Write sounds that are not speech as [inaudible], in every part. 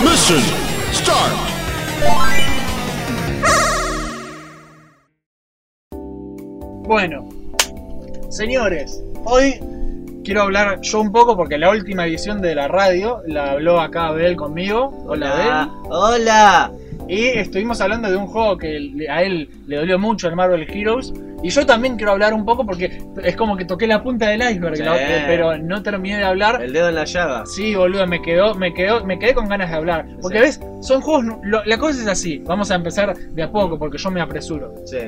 Mission start. Bueno, señores, hoy quiero hablar yo un poco porque la última edición de la radio la habló acá Abel conmigo. Hola, Abel. Hola. Y estuvimos hablando de un juego que a él le dolió mucho, el Marvel Heroes. Y yo también quiero hablar un poco porque es como que toqué la punta del iceberg, Sí. la- pero no terminé de hablar. El dedo en la llaga. Sí, boludo, me quedó, me quedó, me quedé con ganas de hablar. Porque Sí. ves, son juegos. lo- la cosa es así. Vamos a empezar de a poco porque yo me apresuro. Sí.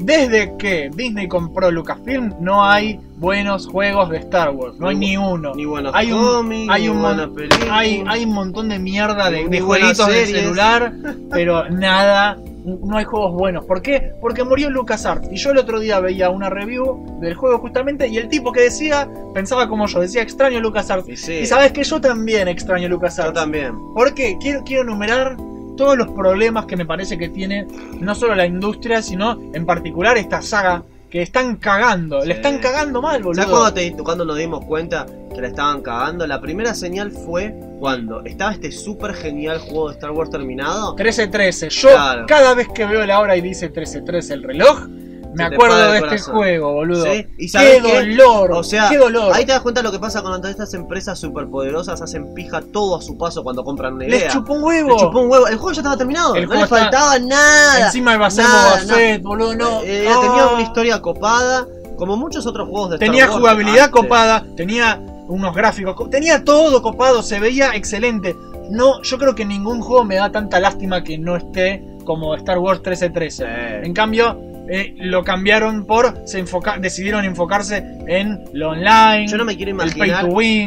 Desde que Disney compró Lucasfilm, no hay buenos juegos de Star Wars. No hay Ni- ni uno. Ni buenos Hay un- hay un mon-. Hay, hay un montón de mierda de, de jueguitos de celular, [laughs] pero nada. No hay juegos buenos. ¿Por qué? Porque murió LucasArts. Y yo el otro día veía una review del juego justamente y el tipo que decía, pensaba como yo, decía extraño LucasArts. Y sí, Y sabes que yo también extraño LucasArts. yo también. Porque quiero, quiero enumerar todos los problemas que me parece que tiene no solo la industria, sino en particular esta saga que están cagando. Sí. Le están cagando mal, boludo. ¿Sabes cuándo, te- cuándo nos dimos cuenta que la estaban cagando? La primera señal fue cuando estaba este súper genial juego de Star Wars terminado. 13-13. Yo Claro. cada vez que veo la hora y dice 13-13 el reloj, me acuerdo de este corazón. juego, boludo. ¿Sí? ¿Y ¡Qué dolor! O sea, ¡Qué dolor! Ahí te das cuenta lo que pasa cuando estas empresas superpoderosas hacen pija todo a su paso cuando compran una idea. Les chupó un huevo. Le chupó un huevo. El juego ya estaba terminado. El no juego le está- faltaba nada. Encima iba a ser Boba boludo, no. Eh, Ah. Tenía una historia copada, como muchos otros juegos de Star Tenía Wars jugabilidad antes. copada, tenía unos gráficos, co- tenía todo copado, se veía excelente. No, yo creo que ningún juego me da tanta lástima que no esté como Star Wars 1313. Sí. En cambio, eh, lo cambiaron por. Se enfoca, decidieron enfocarse en lo online. Yo no me quiero imaginar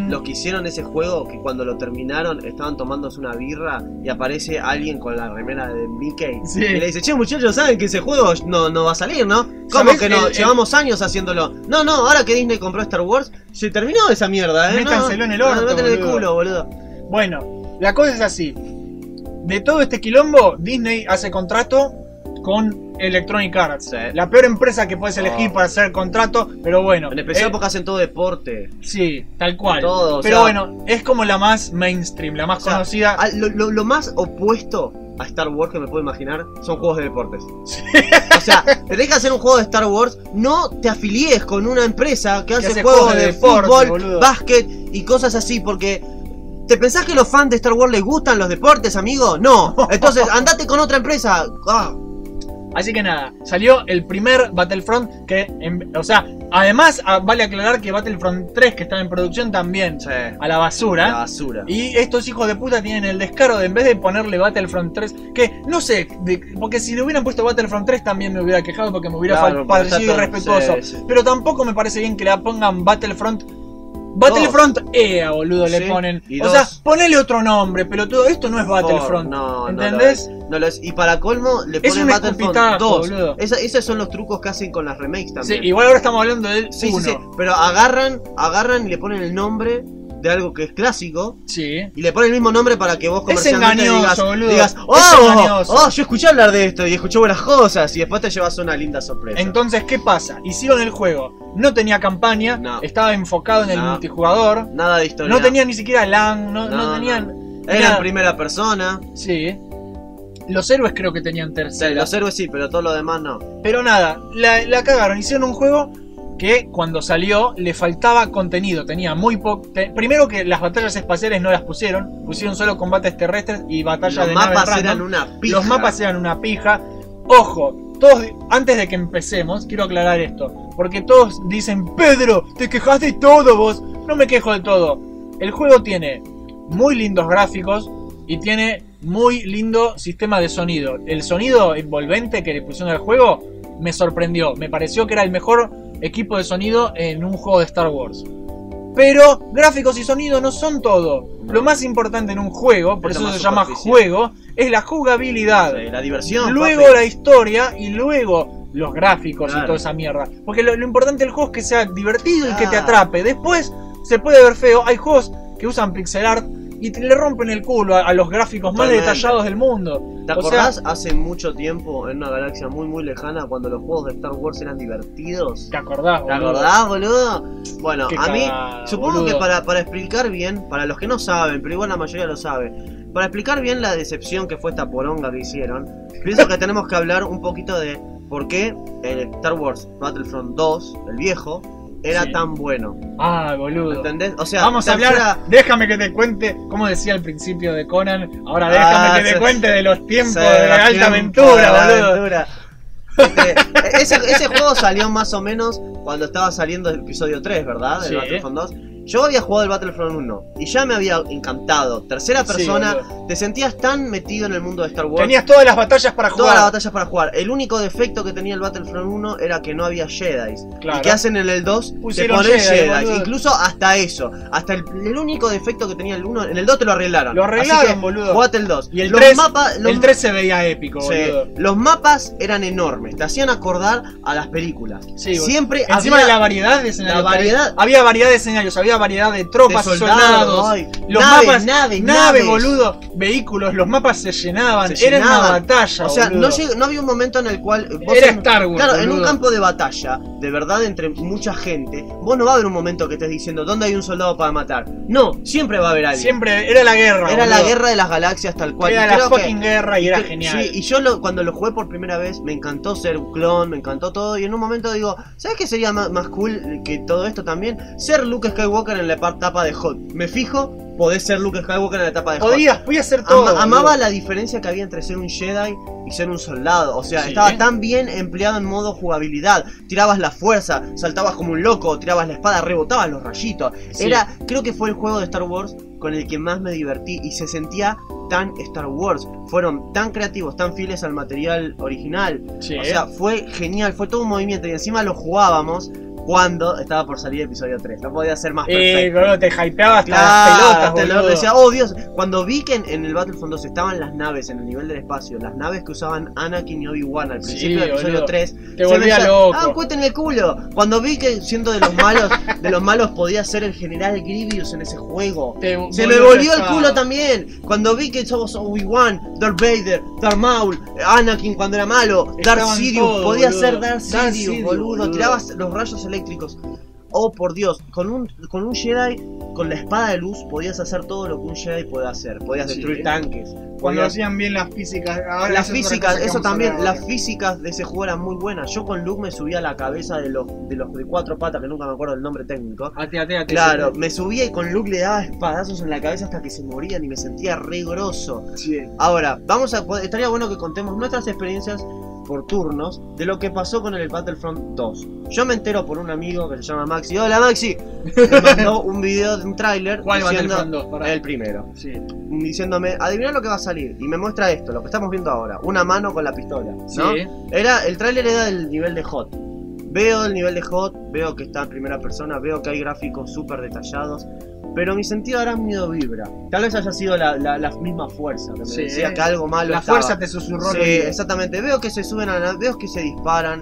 los que hicieron ese juego que cuando lo terminaron estaban tomándose una birra y aparece alguien con la remera de Mickey Sí. y le dice, che muchachos, saben que ese juego no, no va a salir, ¿no? ¿Cómo que no? El- el- Llevamos años haciéndolo. No, no, ahora que Disney compró Star Wars, se terminó esa mierda, ¿eh? Métanselo no, en el orto, no, el culo, boludo. Bueno, la cosa es así. De todo este quilombo, Disney hace contrato con Electronic Arts. Sí. La peor empresa que puedes elegir Oh. para hacer contrato, pero bueno. En especial eh, porque hacen todo deporte. Sí, tal cual. Todo, pero sea- bueno, es como la más mainstream, la más O sea, conocida. a- lo, lo- lo más opuesto a Star Wars que me puedo imaginar son juegos de deportes. O sea, tenés que hacer un juego de Star Wars, no te afilies con una empresa que hace, hace juegos juegos de de, deporte, fútbol, boludo. básquet y cosas así, porque ¿te pensás que los fans de Star Wars les gustan los deportes, amigo? No. [laughs] Entonces, andate con otra empresa. Ah, Así que nada, salió el primer Battlefront que, en- o sea, además ah, vale aclarar que Battlefront 3 que está en producción también a la basura. la basura. Y estos hijos de puta tienen el descaro de en vez de ponerle Battlefront 3, que no sé, de- porque si le hubieran puesto Battlefront 3 también me hubiera quejado porque me hubiera Claro, parecido irrespetuoso. sí, sí. Pero tampoco me parece bien que le pongan Battlefront. Battlefront EA, boludo, le Sí, ponen. y O dos. sea, ponele otro nombre, pero todo esto no es Battlefront. No, no ¿Entendés? lo es. No lo es. Y para colmo, le Es ponen un Battlefront escupitajo, 2. boludo. Esa- esos son los trucos que hacen con las remakes Sí, también. igual ahora estamos hablando del Sí, sí, 1. sí, pero agarran, agarran y le ponen el nombre de algo que es clásico Sí. y le ponen el mismo nombre para que vos Es comercialmente engañoso, digas, boludo. digas Es oh, oh, yo escuché hablar de esto y escuché buenas cosas y después te llevas una linda sorpresa. Entonces, ¿qué pasa? Hicieron el juego. No tenía campaña, No. estaba enfocado en el multijugador. Nada de historia. No tenía ni siquiera LAN, no, no tenían. Era en primera persona. Sí. Los héroes creo que tenían Sí, tercera. los héroes sí, pero todo lo demás no. Pero nada, la, la cagaron. Hicieron un juego que cuando salió le faltaba contenido. Tenía muy poco. Primero que las batallas espaciales no las pusieron. Pusieron solo combates terrestres y batallas Los de naves mapas random. eran una pija. Los mapas eran una pija. Ojo, todos, antes de que empecemos, quiero aclarar esto. Porque todos dicen, Pedro, te quejas de todo vos. No me quejo de todo. El juego tiene muy lindos gráficos y tiene muy lindo sistema de sonido. El sonido envolvente que le pusieron al juego me sorprendió. Me pareció que era el mejor equipo de sonido en un juego de Star Wars. Pero gráficos y sonido no son todo. Lo más importante en un juego, por Es eso se llama juego, es la jugabilidad. La diversión. Luego papi. la historia y luego los gráficos y toda esa mierda. Porque lo, lo importante del juego es que sea divertido y que te atrape. Después se puede ver feo. Hay juegos que usan pixel art y te le rompen el culo a, a los gráficos más detallados del mundo. ¿Te O sea- acordás hace mucho tiempo, en una galaxia muy muy lejana, cuando los juegos de Star Wars eran divertidos? ¿Te acordás? ¿Te boludo? acordás, boludo? Bueno, Qué a mí, supongo boludo. que para, para explicar bien, para los que no saben, pero igual la mayoría lo sabe, para explicar bien la decepción que fue esta poronga que hicieron, pienso que tenemos que hablar un poquito de por qué el Star Wars Battlefront 2, el viejo, era Sí. tan bueno. Ah, boludo. ¿Entendés? O sea, Vamos a hablar. Déjame que te cuente, como decía al principio de Conan. Ahora déjame Ah, que te cuente de los tiempos de los alta aventura, de la boludo. aventura. Este, ese, ese juego salió más o menos cuando estaba saliendo el episodio 3, ¿verdad? Del Sí. Battlefront 2. Yo había jugado el Battlefront 1 y ya me había encantado. Tercera persona, te sentías tan metido en el mundo de Star Wars. Tenías todas las batallas para Todas jugar. las batallas para jugar. El único defecto que tenía el Battlefront 1 era que no había Jedi. Claro. ¿Y qué hacen en el 2? Te Pusieron ponen Jedi, Jedi. Incluso hasta eso. Hasta el, el único defecto que tenía el 1. En el 2 te lo arreglaron. Lo arreglaron, Así que boludo. Jugate el 2. Y el Los 3, mapas- los- el 3 se veía épico, Sí, boludo. los mapas eran enormes, te hacían acordar a las películas. Sí. Siempre Encima había de la variedad de escenarios. la variedad- Había variedad de escenarios, había variedad de tropas, de soldados, los naves, mapas, naves, nave, naves. boludo, vehículos, los mapas se llenaban, Se era una llenaban. batalla, O sea, boludo. no, no había un momento en el cual. vos Era en- Star Wars, Claro, en un campo de batalla, de verdad, entre mucha gente, vos no va a haber un momento que estés diciendo dónde hay un soldado para matar. No, siempre va a haber alguien. Siempre era la guerra. Era la guerra de las galaxias tal cual. Era Y la que- fucking guerra y era que- genial. Sí, y yo lo- cuando lo jugué por primera vez me encantó ser un clon, me encantó todo. Y en un momento digo, ¿sabes qué sería más, más cool que todo esto también? Ser Luke Skywalker en la etapa de Hot. Me fijo, podés ser Luke Skywalker en la etapa de Hot. Podías, podías hacer todo. Ama- amaba la diferencia que había entre ser un Jedi y ser un soldado. O sea, Sí. estaba tan bien empleado en modo jugabilidad. Tirabas la fuerza, saltabas como un loco, tirabas la espada, rebotabas los rayitos. Sí. Era, creo que fue el juego de Star Wars con el que más me divertí y se sentía tan Star Wars. Fueron tan creativos, tan fieles al material original. Sí, O sea, fue genial, fue todo un movimiento y encima lo jugábamos cuando estaba por salir episodio 3. No podía ser más perfecto. eh, boludo, te hypeaba hasta Claro, las pelotas, boludo. decía, oh Dios, cuando vi que en, en el Battlefront 2 estaban las naves en el nivel del espacio, las naves que usaban Anakin y Obi-Wan al Sí, principio del episodio boludo. 3, Te volvía loco. Ah, un cohete en el culo. Cuando vi que siendo de los malos, [laughs] de los malos podía ser el general Grievous en ese juego. Te Se me volvió el culo también. Cuando vi que somos Obi-Wan, Darth Vader, Darth Maul, Anakin cuando era malo, Darth Estaban Sidious, todos, podía boludo. ser Darth Darth Sidious, Sidious, boludo. boludo. Tirabas los rayos eléctricos. Oh, por Dios, con un, con un Jedi, con la espada de luz, podías hacer todo lo que un Jedi puede hacer. Podías Sí. destruir tanques. Cuando podías- hacían bien las físicas. Ahora las físicas, eso también, las físicas de ese juego eran muy buenas. Yo con Luke me subía a la cabeza de los de los de cuatro patas, que nunca me acuerdo el nombre técnico. Ate, ate, ate, Claro, me subía y con Luke le daba espadazos en la cabeza hasta que se morían y me sentía re grosso. Sí. Ahora, vamos a estaría bueno que contemos nuestras experiencias por turnos de lo que pasó con el Battlefront 2. Yo me entero por un amigo que se llama Maxi. Hola Maxi. Me [laughs] mandó un video de un tráiler ¿Cuál Battlefront 2? Pará. el primero Sí. diciéndome, adivina lo que va a salir. Y me muestra esto, lo que estamos viendo ahora. Una mano con la pistola. ¿no? Sí. Era, el tráiler era del nivel de Hot. Veo el nivel de Hot, veo que está en primera persona, veo que hay gráficos súper detallados. Pero mi sentido arácnido vibra. Tal vez haya sido la, la- la misma fuerza que me Sí. decía que algo malo La estaba. fuerza te susurró. Sí, exactamente. Veo que se suben a la veo que se disparan.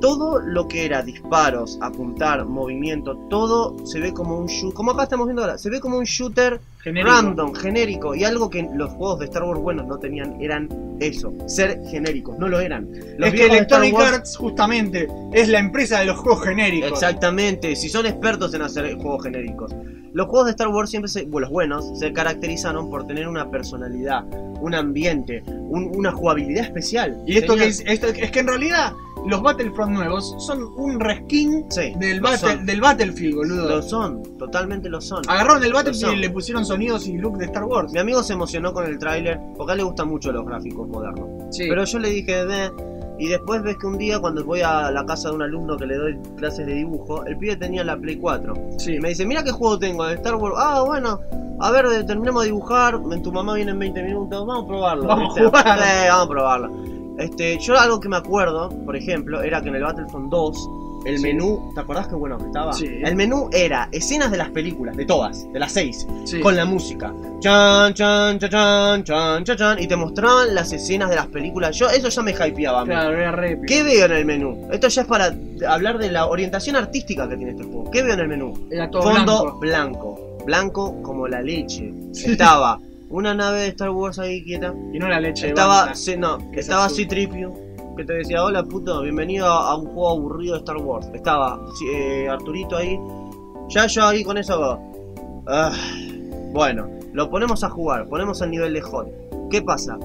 Todo lo que era disparos, apuntar, movimiento, todo se ve como un shooter. Como acá estamos viendo ahora, se ve como un shooter Genérico. random, genérico. Y algo que los juegos de Star Wars buenos no tenían eran eso, ser genéricos. No lo eran. Los es que Electronic Wars- Arts, justamente, es la empresa de los juegos genéricos. Exactamente, si son expertos en hacer juegos genéricos. Los juegos de Star Wars siempre, se, bueno, los buenos, se caracterizaron por tener una personalidad, un ambiente, un- una jugabilidad especial. Y esto que es, esto- es que en realidad los Battlefront nuevos son un reskin Sí, del, battle- del Battlefield, boludo. Lo son, totalmente lo son. Agarraron el Battlefield y le pusieron sonidos y look de Star Wars. Mi amigo se emocionó con el tráiler porque a él le gustan mucho los gráficos modernos. Sí. Pero yo le dije, "Ve", y después ves que un día cuando voy a la casa de un alumno que le doy clases de dibujo, el pibe tenía la Play 4. sí. Y me dice, mira qué juego tengo, de Star Wars. Ah, bueno, a ver, terminemos de dibujar, tu mamá viene en 20 minutos, vamos a probarlo. Vamos a ¿viste? jugar. Sí, vamos a probarlo. Este, yo algo que me acuerdo, por ejemplo, era que en el Battlefront 2, el Sí. menú, ¿te acordás qué bueno que estaba? Sí. El menú era escenas de las películas, de todas, de las seis, Sí. con la música. Chan, chan, chan, chan, chan, chan, chan, y te mostraban las escenas de las películas. Yo, eso ya me hypeaba. Claro, era re. ¿Qué veo en el menú? Esto ya es para hablar de la orientación artística que tiene este juego. ¿Qué veo en el menú? Era todo Fondo blanco. blanco. blanco. como la leche. Estaba [laughs] una nave de Star Wars ahí quieta. Y no la leche. de Estaba, vaca. sí, no, que estaba azul. C-Tripio. Que te decía, hola puto, bienvenido a, a un juego aburrido de Star Wars. Estaba eh, Arturito ahí. Ya yo ahí con eso. ah, bueno, lo ponemos a jugar, ponemos el nivel de hot. ¿Qué pasa?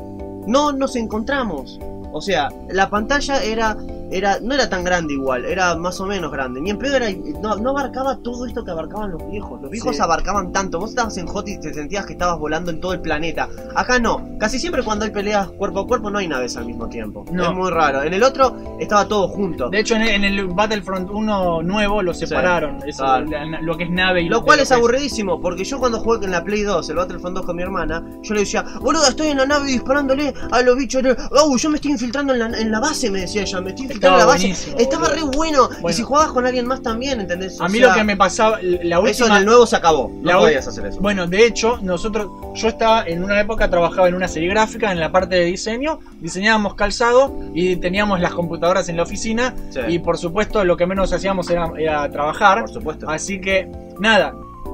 No nos encontramos. O sea, la pantalla era, era, no era tan grande igual, era más o menos grande. Ni en pedo era, no, no abarcaba todo esto que abarcaban los viejos. Los viejos Sí. abarcaban tanto. Vos estabas en hot y te sentías que estabas volando en todo el planeta. Acá no. Casi siempre cuando hay peleas cuerpo a cuerpo no hay naves al mismo tiempo. No. Es muy raro. En el otro estaba todo junto. De hecho, en el, en el Battlefront 1 nuevo lo separaron. Eso, claro. la- lo que es nave y Lo cual es aburridísimo, porque yo cuando jugué en la Play 2, el Battlefront 2 con mi hermana, yo le decía, boludo, estoy en la nave disparándole a los bichos. Oh, yo me estoy infiltrando en la, en la base, me decía ella, me estoy la Estaba re bueno. Y si jugabas con alguien más también, ¿entendés? O A mí sea, lo que me pasaba, la última... Eso en el nuevo se acabó. No la podías hacer eso. Bueno, de hecho, nosotros, yo estaba en una época trabajaba en una seriegráfica en la parte de diseño, diseñábamos calzado y teníamos las computadoras en la oficina Sí, y por supuesto lo que menos hacíamos era, era trabajar. por supuesto. Así que, nada,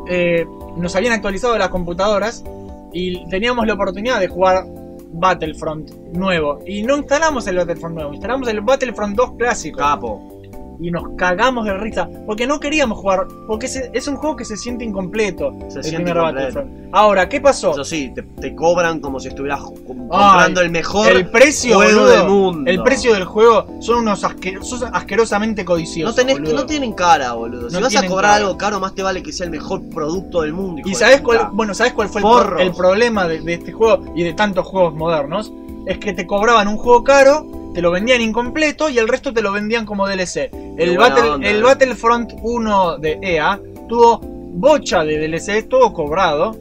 eh, nos habían actualizado las computadoras y teníamos la oportunidad de jugar Battlefront nuevo. Y no instalamos el Battlefront nuevo, instalamos el Battlefront 2 clásico. Capo. Y nos cagamos de risa. Porque no queríamos jugar. Porque se- es un juego que se siente incompleto. Se siente incompleto. Ahora, ¿qué pasó? Eso sí, te, te cobran como si estuvieras comprando el mejor el precio juego boludo, del mundo. El precio del juego son unos asque- sos asquerosamente codiciosos. No, tenés, boludo. no tienen cara, boludo. Si No vas a cobrar cara. algo caro, más te vale que sea el mejor producto del mundo. ¿Y sabes cuál, bueno, ¿sabes cuál fue el, problema de, de este juego y de tantos juegos modernos? Es que te cobraban un juego caro, te lo vendían incompleto y el resto te lo vendían como DLC. El, Battle- onda, el eh. Battlefront 1 de EA tuvo bocha de DLC, todo cobrado.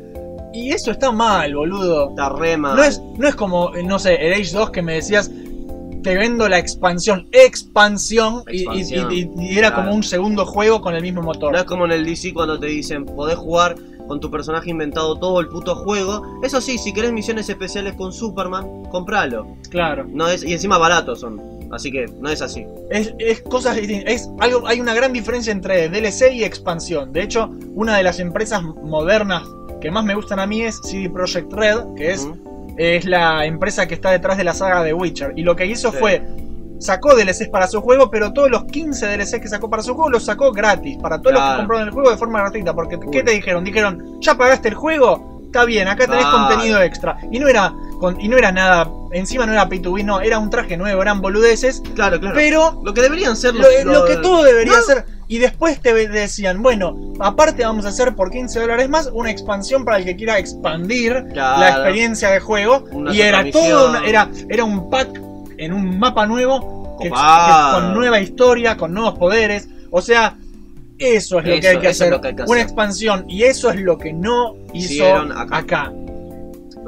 Y eso está mal, boludo. Está re mal. No es, no es como, eh, no sé, el Age 2 que me decías, te vendo la expansión, expansión, y- y- Expansión, y, y era claro. como un segundo juego con el mismo motor. No es como en el DC cuando te dicen, podés jugar con tu personaje inventado todo el puto juego. Eso sí, si querés misiones especiales con Superman, compralo. Claro. No es, y encima baratos son. Así que no es así. Es, es cosas. Es algo, hay una gran diferencia entre DLC y expansión. De hecho, una de las empresas modernas que más me gustan a mí es CD Projekt Red, que es, es la empresa que está detrás de la saga de Witcher. Y lo que hizo Sí. fue. Sacó DLCs para su juego, pero todos los 15 DLCs que sacó para su juego los sacó gratis. Para todos los que compraron el juego de forma gratuita. Porque, ¿qué Uy. te dijeron? Dijeron, ¿ya pagaste el juego? Está bien, acá tenés contenido extra. Y no era con- y no era nada, encima no era pay to win, no, era un traje nuevo, eran boludeces. Claro, claro. Pero lo que deberían ser lo, los- lo los- que todo debería No. ser. Y después te decían, bueno, aparte vamos a hacer por 15 dólares más una expansión para el que quiera expandir Claro. la experiencia de juego. Una y era todo, una- era, era un pack en un mapa nuevo, que- Copado. que- con nueva historia, con nuevos poderes. O sea, eso es lo que hay que hacer. lo que hay que Una expansión. Y eso es lo que no hizo Hicieron acá. acá.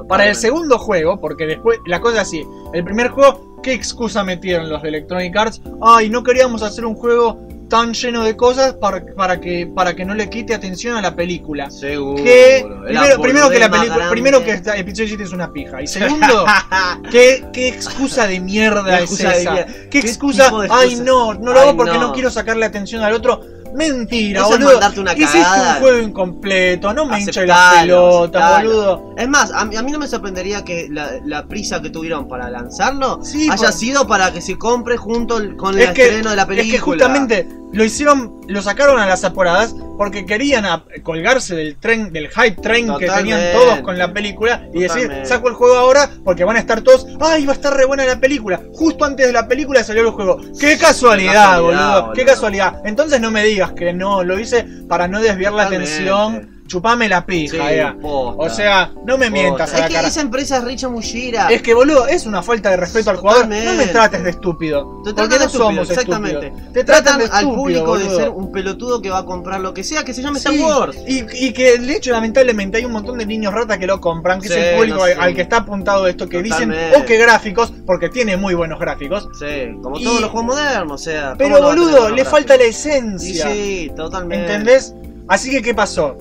Para el segundo juego, porque después, la cosa es así, el primer juego, ¿qué excusa metieron los de Electronic Arts? Ay, no queríamos hacer un juego tan lleno de cosas para, para, que, para que no le quite atención a la película. Seguro. Que, primero, primero que la película, primero que esta- Episodio 7 es una pija. Y segundo, [laughs] ¿qué, qué excusa de mierda es excusa de mierda. ¿Qué ¿Qué excusa? Ay, no, no lo Ay, hago porque no. no. quiero sacarle atención al otro. Mentira, Eso es boludo. mandarte una Hiciste cagada. un juego incompleto, no me hinche pelotas, aceptalo. boludo. Es más, a mí, a mí no me sorprendería que la, la prisa que tuvieron para lanzarlo Sí, haya por- sido para que se compre junto el- con Es el que- estreno de la película. Es que justamente lo hicieron, lo sacaron a las apuradas porque querían a- colgarse del tren, del hype train que tenían todos con la película y decir, saco el juego ahora porque van a estar todos, ay, va a estar re buena la película. Justo antes de la película salió el juego. ¡Qué casualidad, casualidad, boludo! ¡Qué boludo. casualidad! Entonces no me digas que no, lo hice para no desviar la atención. Chupame la pija, Sí, ea. posta. O sea, no me mientas Posta. a la Es que cara. esa empresa es Richa Mullira. Es que, boludo, es una falta de respeto al jugador. No me trates de estúpido. Te porque tratan no de estúpido, somos exactamente. estúpidos. Te tratan, Tratan de al público de ser un pelotudo que va a comprar lo que sea que se llame Sí, Star Wars. Y, y que de hecho lamentablemente hay un montón de niños rata que lo compran, que Sí, es el público no al- sé. al que está apuntado esto, que Totalmente. dicen, oh qué gráficos, porque tiene muy buenos gráficos. Sí, como Y- todos los juegos modernos, o sea. ¿cómo Pero boludo, le gráficos? falta la Sí, esencia. sí, totalmente. ¿Entendés? Así que, ¿qué pasó?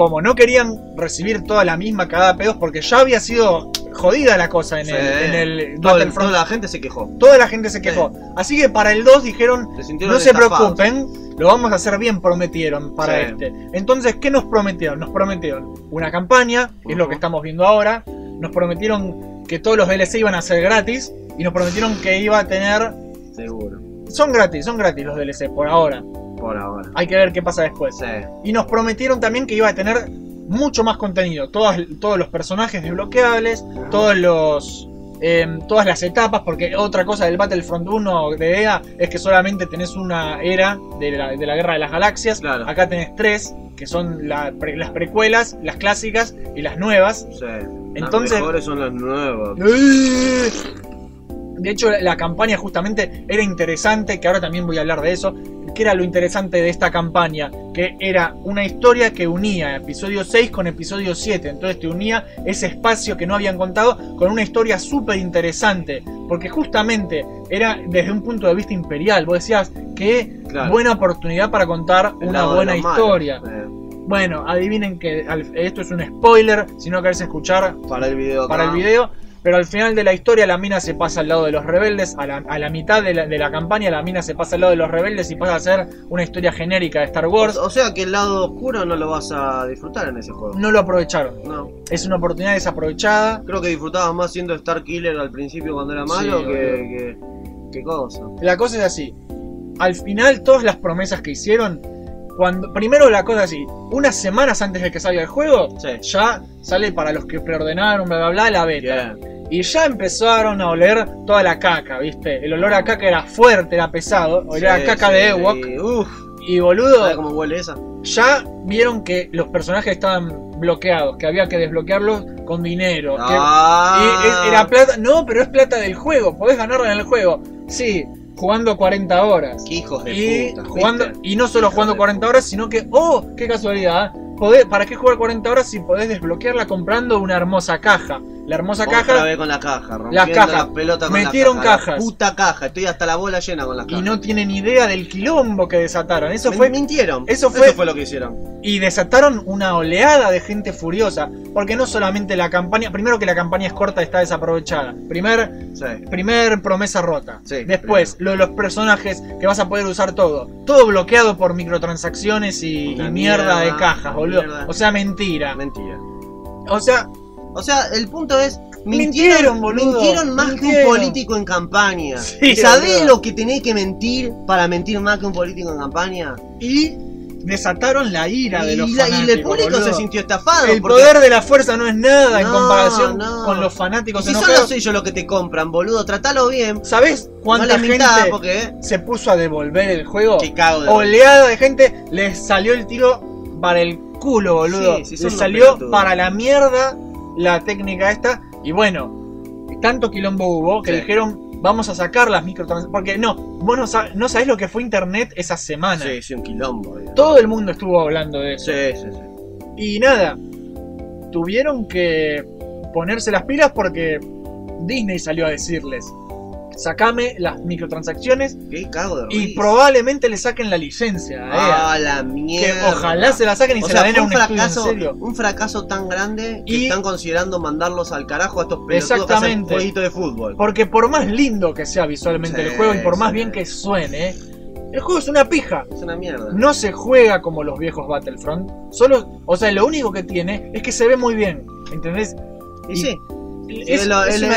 Como no querían recibir toda la misma cagada pedos, porque ya había sido jodida la cosa en Sí. el, en el Todo el- toda la gente se quejó. Toda la gente se quejó. Así que para el 2 dijeron, Se no se preocupen, lo vamos a hacer bien, prometieron para Sí. este. Entonces, ¿qué nos prometieron? Nos prometieron una campaña, que es lo que estamos viendo ahora. Nos prometieron que todos los DLC iban a ser gratis. Y nos prometieron que iba a tener... Seguro. Son gratis, son gratis los DLC por ahora. Por ahora. Hay que ver qué pasa después. Sí. Y nos prometieron también que iba a tener mucho más contenido. Todos, todos los personajes desbloqueables, todos los. eh, todas las etapas, porque otra cosa del Battlefront 1 de EA es que solamente tenés una era de la, de la Guerra de las Galaxias. Claro. Acá tenés tres, que son la pre- las precuelas, las clásicas y las nuevas. Sí. Entonces- Las mejores son las nuevas. De hecho, la campaña justamente era interesante, que ahora también voy a hablar de eso, que era lo interesante de esta campaña, que era una historia que unía episodio 6 con episodio 7, entonces te unía ese espacio que no habían contado con una historia súper interesante, porque justamente era desde un punto de vista imperial, vos decías, qué Claro. buena oportunidad para contar El una buena historia. Eh, Bueno, adivinen que esto es un spoiler, si no querés escuchar para el video. para el video. Pero al final de la historia la mina se pasa al lado de los rebeldes, a la, a la mitad de la, de la campaña la mina se pasa al lado de los rebeldes y pasa a ser una historia genérica de Star Wars. O, o sea que el lado oscuro no lo vas a disfrutar en ese juego. No lo aprovecharon. No. Es una oportunidad desaprovechada. Creo que disfrutabas más siendo Star Killer al principio cuando era malo Sí, que, que. ¿Qué cosa? La cosa es así. Al final todas las promesas que hicieron, cuando primero la cosa así, unas semanas antes de que salga el juego, Sí. ya sale para los que preordenaron, bla bla bla, la beta. Y ya empezaron a oler toda la caca, ¿viste? El olor a caca era fuerte, era pesado, olía a caca sí, de Ewok. y- Uf, Y boludo, ¿sabes cómo huele esa? ya vieron que los personajes estaban bloqueados, que había que desbloquearlos con dinero. que- Ah. y es- era plata, no, pero es plata del juego, podés ganarla en el juego. Sí, jugando 40 horas. Qué hijos de Y, puta. jugando, ¿viste? y no solo jugando de 40 horas, sino que, oh, qué casualidad, podés- ¿para qué jugar 40 horas si podés desbloquearla comprando una hermosa caja? La hermosa Otra caja vez con la caja, Las cajas. la pelota con Metieron la caja, cajas. La puta caja, estoy hasta la bola llena con las y cajas. no tienen idea del quilombo que desataron. Eso Me- fue mintieron. eso fue- lo que hicieron. y desataron una oleada de gente furiosa. Porque no solamente la campaña, primero que la campaña es corta, está desaprovechada. Primer, Sí. primer promesa rota. Sí, Después, lo de los personajes que vas a poder usar todo. Todo bloqueado por microtransacciones y, y mierda, mierda, de cajas, boludo. mierda. O sea, mentira. Mentira. O sea, O sea, el punto es. Mintieron, Mintieron, boludo. mintieron más que Mintieron. un político en campaña. Sí, ¿Y ¿Sabés boludo. lo que tenés que mentir para mentir más que un político en campaña? y desataron la ira de los y, la- y fanáticos. el público boludo. se sintió estafado. El porque- poder de la fuerza no es nada en No, comparación no. con los Y fanáticos si son enojados. los ellos los que te compran, boludo, tratalo bien. ¿Sabés No cuánta mintás gente porque. se puso a devolver el juego? Que cago de. Oleada de gente, les salió el tiro para el culo, boludo. Sí, sí, les salió para la mierda la técnica esta. Y bueno, tanto quilombo hubo que Sí. dijeron, vamos a sacar las microtransacciones. Porque no, vos no, sab- no sabés lo que fue internet esa semana. Sí, sí, un quilombo. Todo el mundo estuvo hablando de eso. Sí, sí, sí. Y nada, tuvieron que ponerse las pilas porque Disney salió a decirles, sacame las microtransacciones Qué cago de y probablemente le saquen la licencia. Ah, la que mierda. ojalá se la saquen y O se sea, la den a un estudio en fracaso, serio. un fracaso tan grande que Y- están considerando mandarlos al carajo a estos pelotudos que hacen jueguito de fútbol. Porque por más lindo que sea visualmente Sí, el juego y por más sí. bien que suene, el juego es una pija. Es una mierda. No se juega como los viejos Battlefront. Solo, o sea, lo único que tiene es que se ve muy bien. ¿Entendés? y y- sí, Es,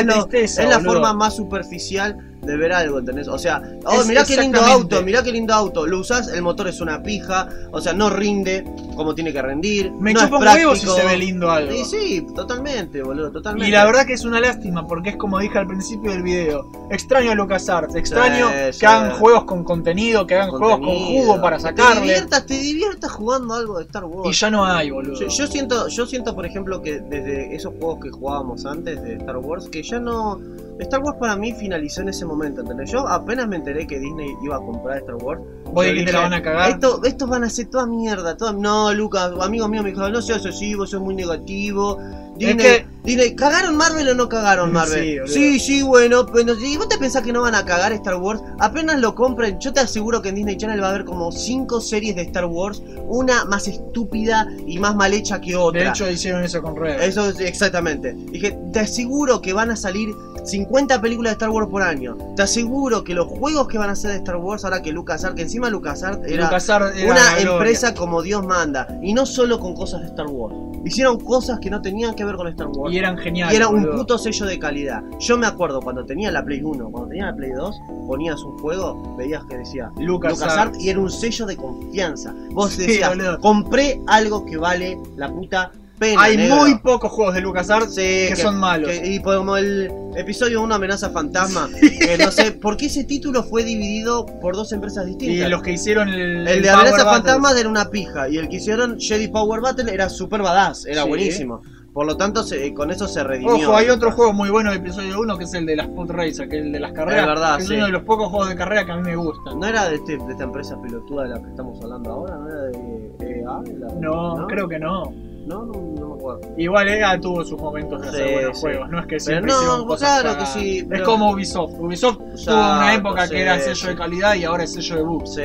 tristeza. la forma más superficial de ver algo, ¿entendés? O sea, oh, Es mirá qué lindo auto, mirá qué lindo auto. Lo usás, el motor es una pija, o sea, no rinde como tiene que rendir. Me no chupa un huevo si se ve lindo algo. Sí, sí, totalmente, boludo, totalmente. Y la verdad que es una lástima porque es como dije al principio del video. Extraño a LucasArts, extraño Sí, que sí. hagan juegos con contenido, que hagan juegos con jugo para Te sacarle. diviertas, te diviertas jugando algo de Star Wars. Y ya no hay, boludo. Yo, yo siento, yo siento, por ejemplo, que desde esos juegos que jugábamos antes de Star Wars, que ya no. Star Wars para mí finalizó en ese momento, ¿entendés? Yo apenas me enteré que Disney iba a comprar Star Wars. Yo de que te la van a cagar. Esto, estos van a ser toda mierda. Toda... No, Lucas, amigo mío me dijo, no seas así, vos sos muy negativo. Disney, que- Disney, ¿cagaron Marvel o no cagaron [laughs] Marvel? Sí, sí, sí, bueno, pero ¿y vos te pensás que no van a cagar Star Wars? Apenas lo compren, yo te aseguro que en Disney Channel va a haber como 5 series de Star Wars, una más estúpida y más mal hecha que otra. De hecho hicieron eso con Red. Eso es exactamente. Dije, te aseguro que van a salir 50 películas de Star Wars por año. Te aseguro que los juegos que van a hacer de Star Wars, ahora que LucasArts, que encima LucasArts era LucasArts era una gloria. empresa como Dios manda. Y no solo con cosas de Star Wars. Hicieron cosas que no tenían que ver con Star Wars. Y eran geniales. Y era un puto sello de calidad. Yo me acuerdo cuando tenía la Play 1, cuando tenía la Play 2, ponías un juego, veías que decía LucasArts. LucasArts y era un sello de confianza. Vos decías, compré algo que vale la puta pena. Hay negro. muy pocos juegos de LucasArts Sí, que, son malos. que- y como el episodio 1 amenaza fantasma, que no sé, ¿por qué ese título fue dividido por dos empresas y distintas? los que hicieron el, El de Power amenaza Battle. fantasma era una pija y el que hicieron Jedi Power Battle era super badass, era Sí. buenísimo. Por lo tanto, se- con eso se redimió. Ojo, hay otro juego muy bueno de episodio 1 que es el de las Pod Racer, que es el de las carreras. Es verdad, que es sí. uno de los pocos juegos de carrera que a mí me gustan. ¿No era de, este- de esta empresa pelotuda de la que estamos hablando ahora? ¿No era de EA? La- No, creo que no. No, no, no me acuerdo. Igual EA tuvo sus momentos de hacer Sí, buenos sí. juegos, no es que Pero siempre no, hicieron cosas claro que sí, Es pero- como Ubisoft. Ubisoft tuvo una época que era sello sí. de calidad y ahora es sello de bugs. Sí,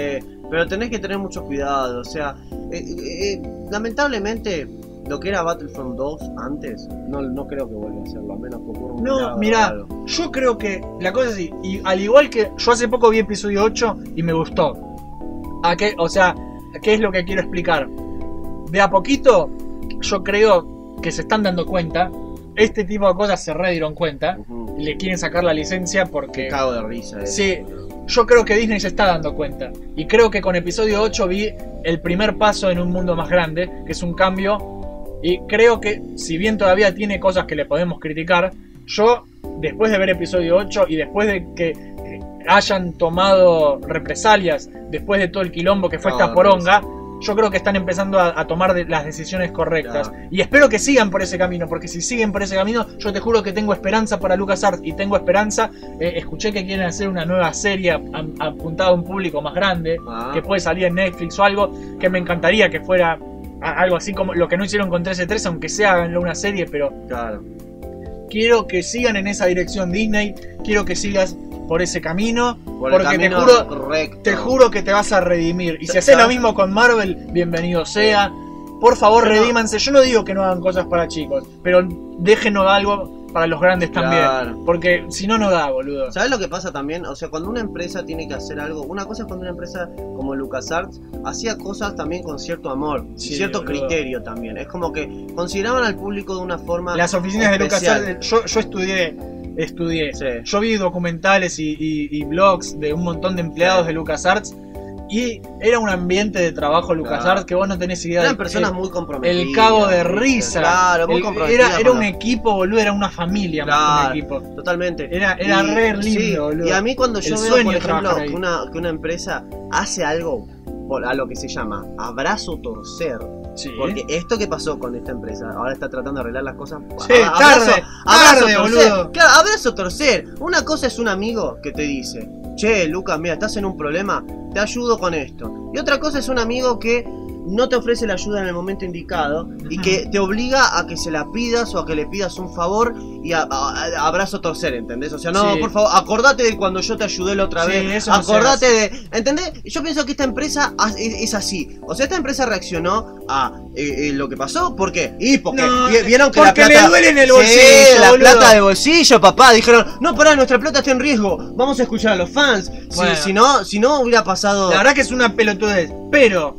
pero tenés que tener mucho cuidado. O sea, eh, eh, eh, lamentablemente, lo que era Battlefront 2 antes, no, no creo que vuelva a serlo, a menos que ocurra un No, mira, yo creo que la cosa es así, y al igual que yo hace poco vi episodio 8 y me gustó. ¿A qué? O sea, ¿qué es lo que quiero explicar? De a poquito, yo creo que se están dando cuenta, este tipo de cosas se re dieron cuenta, y le quieren sacar la licencia porque... Me cago de risa. eh. Sí, yo creo que Disney se está dando cuenta. Y creo que con episodio 8 vi el primer paso en un mundo más grande, que es un cambio. Y creo que, si bien todavía tiene cosas que le podemos criticar, yo, después de ver episodio 8 y después de que hayan tomado represalias, después de todo el quilombo que fue Ah, esta poronga, yo creo que están empezando a, a tomar de- las decisiones correctas. Claro. Y espero que sigan por ese camino, porque si siguen por ese camino, yo te juro que tengo esperanza para LucasArts y tengo esperanza. eh, escuché que quieren hacer una nueva serie apuntada a un público más grande, Ah. que puede salir en Netflix o algo, que me encantaría que fuera algo así como lo que no hicieron con 13-3, aunque sea háganlo una serie, pero Claro. quiero que sigan en esa dirección Disney, quiero que sigas por ese camino, Por porque te juro, correcto. te juro que te vas a redimir. Y si haces lo mismo con Marvel, bienvenido sea. Por favor, Pero- redímanse. Yo no digo que no hagan cosas para chicos, pero déjenos algo para los grandes también. Claro. Porque si no, no da, boludo. ¿Sabes lo que pasa también? O sea, cuando una empresa tiene que hacer algo, una cosa es cuando una empresa como LucasArts hacía cosas también con cierto amor Sí, cierto boludo. criterio también. Es como que consideraban al público de una forma. Las oficinas de. LucasArts, yo, yo estudié, estudié. Sí. Yo vi documentales y, y- y blogs de un montón de empleados Sí. de LucasArts y era un ambiente de trabajo LucasArts Claro. que vos no tenés idea Eran de personas eh, muy comprometidas. el cago de risa. Claro, muy El- comprometidas. era, era un equipo, boludo, era una familia más que un equipo. Totalmente. Era, era Y- re lindo, sí, boludo. Y a mí cuando yo El veo, por ejemplo, que una, que una empresa hace algo a lo que se llama abrazo torcer. Sí. Porque esto que pasó con esta empresa, ahora está tratando de arreglar las cosas. Sí, a- tarde, torcer. boludo. Claro, abrazo torcer. Una cosa es un amigo que te dice, che, Lucas, mira, estás en un problema, te ayudo con esto. Y otra cosa es un amigo que no te ofrece la ayuda en el momento indicado y que te obliga a que se la pidas o a que le pidas un favor y a, a- a- torcer, ¿entendés? O sea, no, Sí. por favor, acordate de cuando yo te ayudé la otra Sí, vez. eso no se acordate de. ¿Entendés? Yo pienso que esta empresa es, así. O sea, esta empresa reaccionó a eh, eh, lo que pasó. ¿Por qué? Y porque No, vieron que porque la plata. le duele en el Sí, bolsillo, la boludo. plata de bolsillo, papá. Dijeron, no, pará, nuestra plata está en riesgo. Vamos a escuchar a los fans. Si, no, si no hubiera pasado. La verdad que es una pelotudez, pero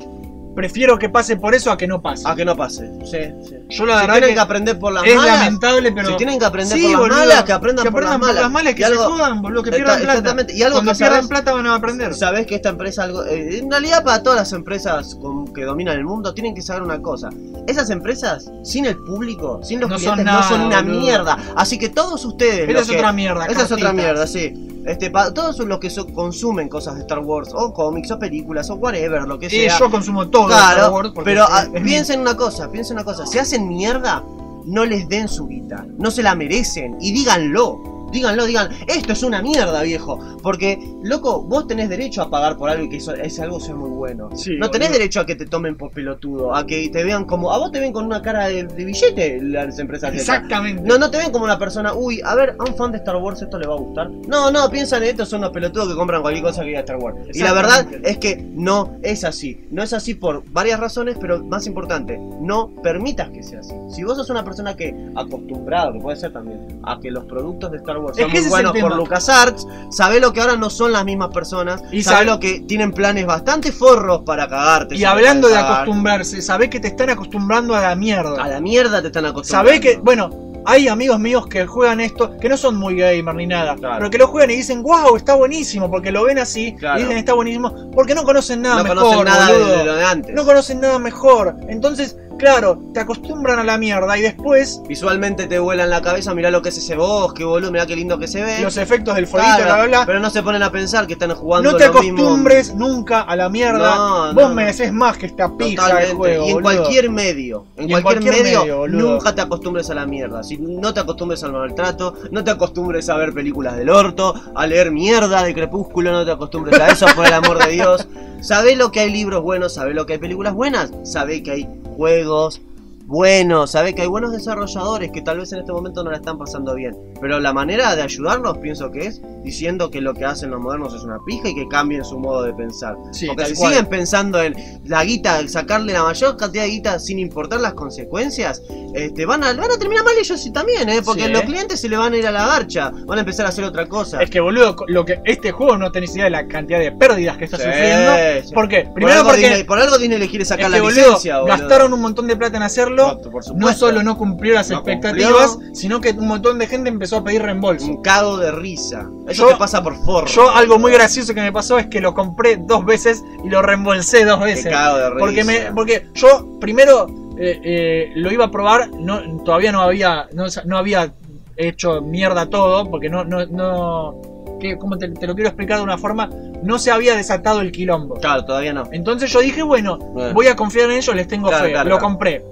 prefiero que pase por eso a que no pase. A que no pase. Sí, sí. Yo la si verdad tienen que que, aprender por las es malas. lamentable, pero Si tienen que aprender Sí, por las boludo, malas, que aprendan, que por, las aprendan malas. por las malas, que Y se algo- jodan, boludo, que pierdan plata. exactamente. Y algo Cuando que pierdan sabes- plata van a aprender. Sabes que esta empresa algo. eh, en realidad, para todas las empresas con- que dominan el mundo, tienen que saber una cosa. Esas empresas, sin el público, sin los No clientes, son nada, no son una boludo. mierda. Así que todos ustedes. Esa es que- otra mierda. Esa es otra mierda, sí. Este, pa- todos los que so- consumen cosas de Star Wars, o cómics, o películas, o whatever, lo que sea. yo consumo todo de Star Claro, Wars pero es- ah, piensen una cosa, piensen una cosa. Si hacen mierda, no les den su guita. No se la merecen. Y díganlo. Díganlo, digan, esto es una mierda, viejo. Porque, loco, vos tenés derecho a pagar por algo y que eso, ese algo sea muy bueno. Sí, no tenés derecho a que te tomen por pelotudo, a que te vean como. A vos te ven con una cara de, de billete las empresas. Exactamente. No, no te ven como una persona, uy, a ver, a un fan de Star Wars esto le va a gustar. No, no, piensan estos son los pelotudos que compran cualquier cosa que diga Star Wars. Y la verdad es que no es así. No es así por varias razones, pero más importante, no permitas que sea así. Si vos sos una persona que acostumbrado, que puede ser también, a que los productos de Star Wars Es son que muy buenos por. LucasArts, sabé lo que ahora no son las mismas personas, Y y sabe- lo que tienen planes bastante forros para cagarte. Y hablando de acostumbrarse, sabés que te están acostumbrando a la mierda. A la mierda te están acostumbrando. Sabés que, bueno, hay amigos míos que juegan esto, que no son muy gamer ni nada, Claro. pero que lo juegan y dicen, wow, está buenísimo, porque lo ven así, Claro. y dicen, está buenísimo, porque no conocen nada no mejor, conocen nada de lo de antes. No conocen nada mejor. Entonces, Claro, te acostumbran a la mierda y después Visualmente te vuelan la cabeza, mirá lo que es ese bosque, boludo, mirá qué lindo que se ve. los efectos del fueguito, Claro, bla, bla, bla. Pero no se ponen a pensar que están jugando No te lo mismo. acostumbres nunca a la mierda. No, Vos no, mereces más que esta pizza Totalmente. de juego. y en boludo. cualquier medio, en, cualquier, medio, medio, nunca te acostumbres a la mierda. Si no te acostumbres al maltrato, no te acostumbres a ver películas del orto, a leer mierda de crepúsculo, no te acostumbres a eso, por el amor de Dios. [laughs] Sabé lo que hay libros buenos, sabé lo que hay películas buenas, sabé que hay juegos buenos, sabé que hay buenos desarrolladores que tal vez en este momento no la están pasando bien. Pero la manera de ayudarlos pienso que es diciendo que lo que hacen los modernos es una pija y que cambien su modo de pensar. Sí, Porque si cual. siguen pensando en la guita, sacarle la mayor cantidad de guita sin importar las consecuencias, este, van, a, van a terminar mal ellos sí también, ¿eh? porque Sí, los ¿eh? clientes se le van a ir a la garcha, van a empezar a hacer otra cosa. Es que boludo, lo que este juego no tenés idea de la cantidad de pérdidas que está Sí, sufriendo. sí. ¿Por qué? por, Primero algo porque Disney, por algo Disney le quiere sacar es la boludo, licencia, boludo. gastaron un montón de plata en hacerlo. No, por No supuesto. solo no cumplió las No expectativas, cumplió. sino que un montón de gente empezó a pedir reembolso. Un cago de risa. Eso Yo- te pasa por forro. Yo algo muy gracioso que me pasó es que lo compré dos veces y lo reembolsé dos veces. cago de risa. Porque, me, porque yo primero eh, eh, lo iba a probar, no, todavía no había, no, no había hecho mierda todo, porque no, no, no que, como te, te lo quiero explicar de una forma, no se había desatado el quilombo. Claro, todavía no. Entonces yo dije, bueno, voy a confiar en ellos, les tengo Claro, fe. claro, lo claro. compré.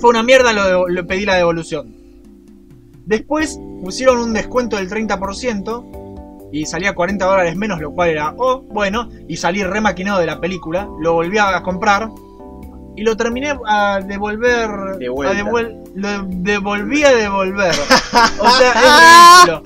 Fue una mierda, lo, lo pedí la devolución. Después pusieron un descuento del 30% y salía 40 dólares menos, lo cual era, oh, bueno, y salí remaquinado de la película. Lo volví a comprar y lo terminé a devolver. De vuelta. a devuel- lo devolví a devolver. O sea, es [laughs] ridículo.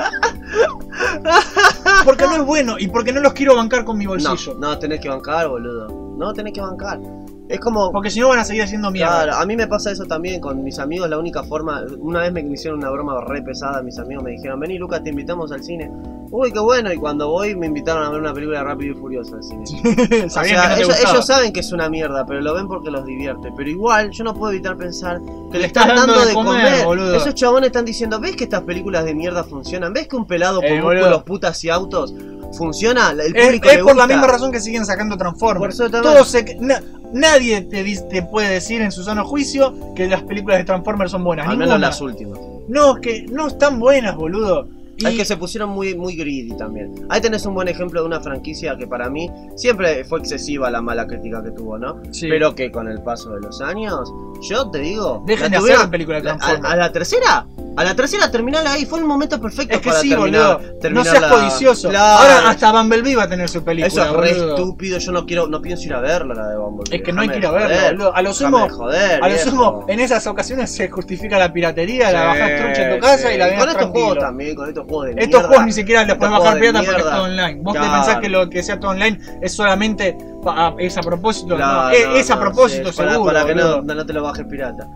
Porque no es bueno y porque no los quiero bancar con mi No, bolsillo. no, tenés que bancar, boludo. No, tenés que bancar. Es como... Porque si no van a seguir haciendo mierda. Claro, a mí me pasa eso también con mis amigos, la única forma, una vez me hicieron una broma re pesada, mis amigos me dijeron, vení Lucas, te invitamos al cine. Uy, qué bueno, y cuando voy me invitaron a ver una película Rápido y Furioso al cine. [laughs] O sea, no ellos, ellos saben que es una mierda, pero lo ven porque los divierte. Pero igual, yo no puedo evitar pensar que Le estás están dando dando de comer, comer. Esos chabones están diciendo, ¿ves que estas películas de mierda funcionan? ¿Ves que un pelado Eh, con boludo. músculos, putas y autos funciona? El público es le por la misma razón que siguen sacando Por Transformers. Todos se- na- nadie te, te puede decir en su sano juicio que las películas de Transformers son buenas. Al menos Ninguna. las últimas. No, es que no están buenas, boludo. Y- Es que se pusieron muy, muy greedy también. Ahí tenés un buen ejemplo de una franquicia que para mí siempre fue excesiva la mala crítica que tuvo, ¿no? Sí. Pero que con el paso de los años, yo te digo. Dejen la de tuvieron- hacer películas de la- Transformers. a, a la tercera, a la tercera terminala ahí, fue el momento perfecto es que para sí, terminar, boludo. No seas la- codicioso. Ahora hasta Bumblebee va a tener su película. Eso es re boludo. estúpido, yo no quiero, no pienso ir a verla la de Bumblebee. Es que no hay que ir a verla, boludo. A lo sumo, joder, a lo sumo, en esas ocasiones se justifica la piratería, la Sí, bajás trucha en tu casa sí. y la ves Con estos tranquilo. juegos también, con estos juegos de Estos juegos ni siquiera los puedes bajar pirata porque es todo online. Vos Claro. te pensás que lo que sea todo online es solamente a- es a propósito. Claro, no, no, es a propósito, seguro. Para, que no te lo bajes pirata.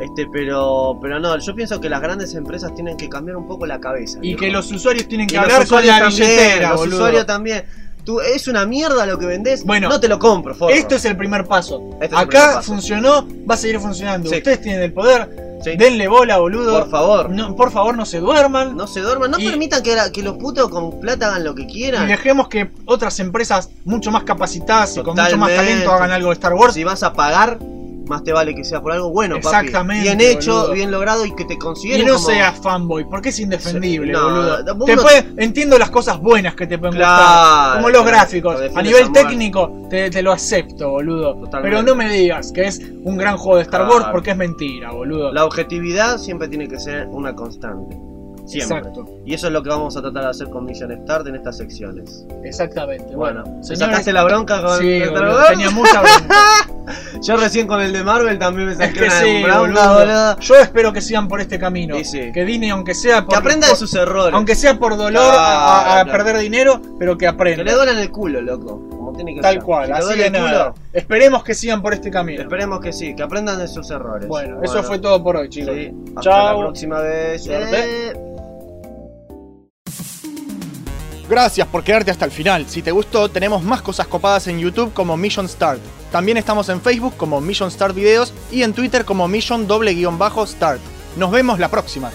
Este, pero, pero no, yo pienso que las grandes empresas tienen que cambiar un poco la cabeza. Y viejo. que los usuarios tienen Y que los hablar con la también, billetera, los boludo. usuarios también. Tú, es una mierda lo que vendés. Bueno, no te lo compro, forro. Esto es el primer paso. Este Acá primer paso. funcionó, va a seguir funcionando. Sí. Ustedes tienen el poder. Sí. Denle bola, boludo. Por favor, No, por favor, no se duerman. no se duerman, no Y- permitan que, los putos con plata hagan lo que Y quieran. dejemos que otras empresas mucho más capacitadas y con mucho más talento hagan algo de Star Wars. Si vas a pagar, más te vale que sea por algo bueno, papi. Exactamente, Bien hecho, boludo. bien logrado y que te Y consideren no como... seas fanboy, porque es indefendible, No, boludo. Te no- puede- entiendo las cosas buenas que te pueden Claro, gustar, como los claro, gráficos. A nivel técnico te, te lo acepto, boludo. Totalmente. Pero no me digas que es un gran juego de Star Claro. Wars porque es mentira, boludo. La objetividad siempre tiene que ser una constante. Siempre. Exacto, Y eso es lo que vamos a tratar de hacer con Mission Start en estas secciones. exactamente. Bueno, Bueno, ¿te señores- sacaste la bronca con Sí, tenía mucha bronca. [laughs] [laughs] Yo recién con el de Marvel también me Es saqué que una sí, bronca, boludo. boludo. Yo espero que sigan por este camino. Sí. Que Disney, aunque sea por, Que aprenda de sus errores. aunque sea por dolor a- a, a Claro. perder dinero, pero que Que aprenda. le duelen el culo, loco. Como tiene que Tal ser. cual, le así de el culo. Esperemos que sigan por este camino. Esperemos que sí, que aprendan de sus errores. Bueno, eso fue todo por hoy, chicos. Sí. Hasta Chao. la próxima vez. Suerte. Eh. Gracias por quedarte hasta el final. Si te gustó, tenemos más cosas copadas en YouTube como Mission Start. También estamos en Facebook como Mission Start Videos y en Twitter como Mission doble guion bajo Start. Nos vemos la próxima.